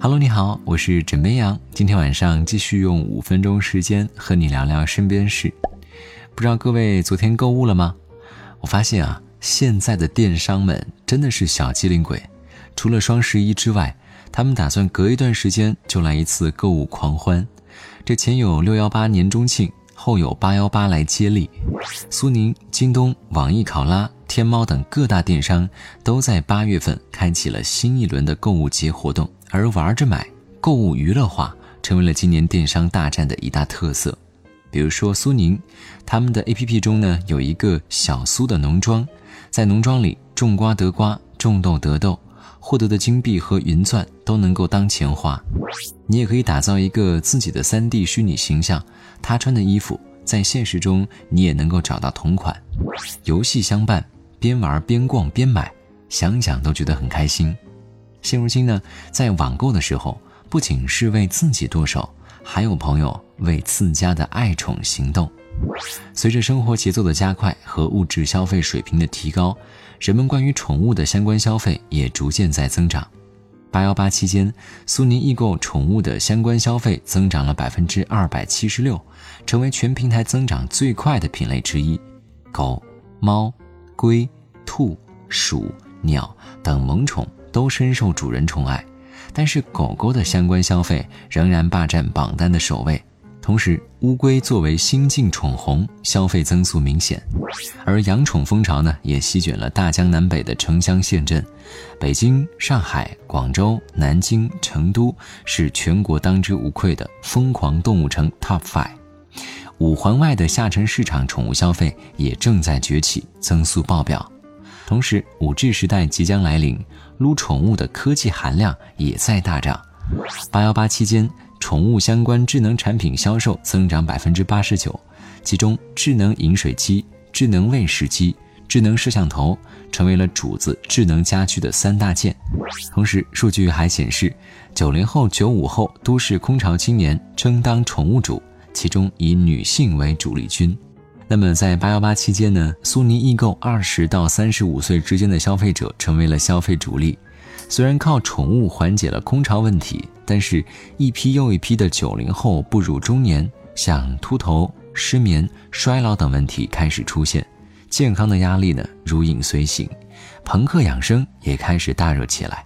Hello，你好，我是枕边羊。今天晚上继续用五分钟时间和你聊聊身边事。不知道各位昨天购物了吗？我发现啊，现在的电商们真的是小机灵鬼。除了双十一之外，他们打算隔一段时间就来一次购物狂欢。这前有六幺八年中庆，后有八幺八来接力。苏宁、京东、网易考拉、天猫等各大电商都在八月份开启了新一轮的购物节活动。而玩着买，购物娱乐化成为了今年电商大战的一大特色。比如说苏宁，他们的 APP 中呢有一个小苏的农庄，在农庄里种瓜得瓜，种豆得豆，获得的金币和云钻都能够当钱花。你也可以打造一个自己的 3D 虚拟形象，他穿的衣服在现实中你也能够找到同款。游戏相伴，边玩边逛边买，想想都觉得很开心。现如今呢，在网购的时候，不仅是为自己剁手，还有朋友为自家的爱宠行动。随着生活节奏的加快和物质消费水平的提高，人们关于宠物的相关消费也逐渐在增长。八幺八期间，苏宁易购宠物的相关消费增长了百分之二百七十六，成为全平台增长最快的品类之一。狗、猫、龟、兔、鼠、鸟等萌宠。都深受主人宠爱，但是狗狗的相关消费仍然霸占榜单的首位。同时，乌龟作为新晋宠红，消费增速明显。而养宠风潮呢，也席卷了大江南北的城乡县镇。北京、上海、广州、南京、成都是全国当之无愧的疯狂动物城 Top Five。五环外的下沉市场宠物消费也正在崛起，增速爆表。同时，五 G 时代即将来临，撸宠物的科技含量也在大涨。八幺八期间，宠物相关智能产品销售增长百分之八十九，其中智能饮水机、智能喂食机、智能摄像头成为了主子智能家居的三大件。同时，数据还显示，九零后、九五后都市空巢青年争当宠物主，其中以女性为主力军。那么在八幺八期间呢，苏宁易购二十到三十五岁之间的消费者成为了消费主力。虽然靠宠物缓解了空巢问题，但是一批又一批的九零后步入中年，像秃头、失眠、衰老等问题开始出现，健康的压力呢如影随形，朋克养生也开始大热起来。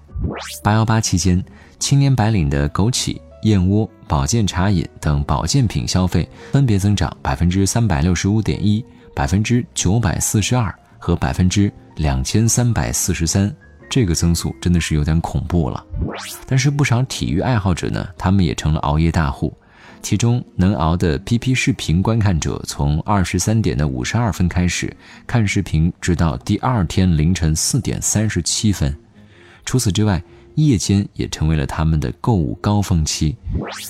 八幺八期间，青年白领的枸杞。燕窝、保健茶饮等保健品消费分别增长百分之三百六十五点一、百分之九百四十二和百分之两千三百四十三，这个增速真的是有点恐怖了。但是不少体育爱好者呢，他们也成了熬夜大户，其中能熬的 PP 视频观看者从二十三点的五十二分开始看视频，直到第二天凌晨四点三十七分。除此之外，夜间也成为了他们的购物高峰期。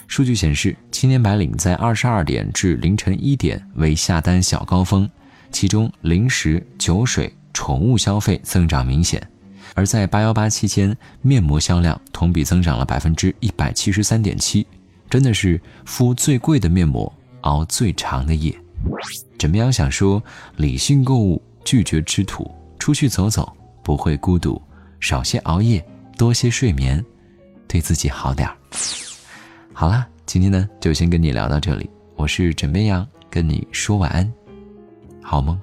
数据显示，青年白领在二十二点至凌晨一点为下单小高峰，其中零食、酒水、宠物消费增长明显。而在八幺八期间，面膜销量同比增长了百分之一百七十三点七，真的是敷最贵的面膜，熬最长的夜。枕边羊想说：理性购物，拒绝吃土，出去走走不会孤独，少些熬夜。多些睡眠，对自己好点儿。好啦，今天呢就先跟你聊到这里。我是枕边羊，跟你说晚安，好梦。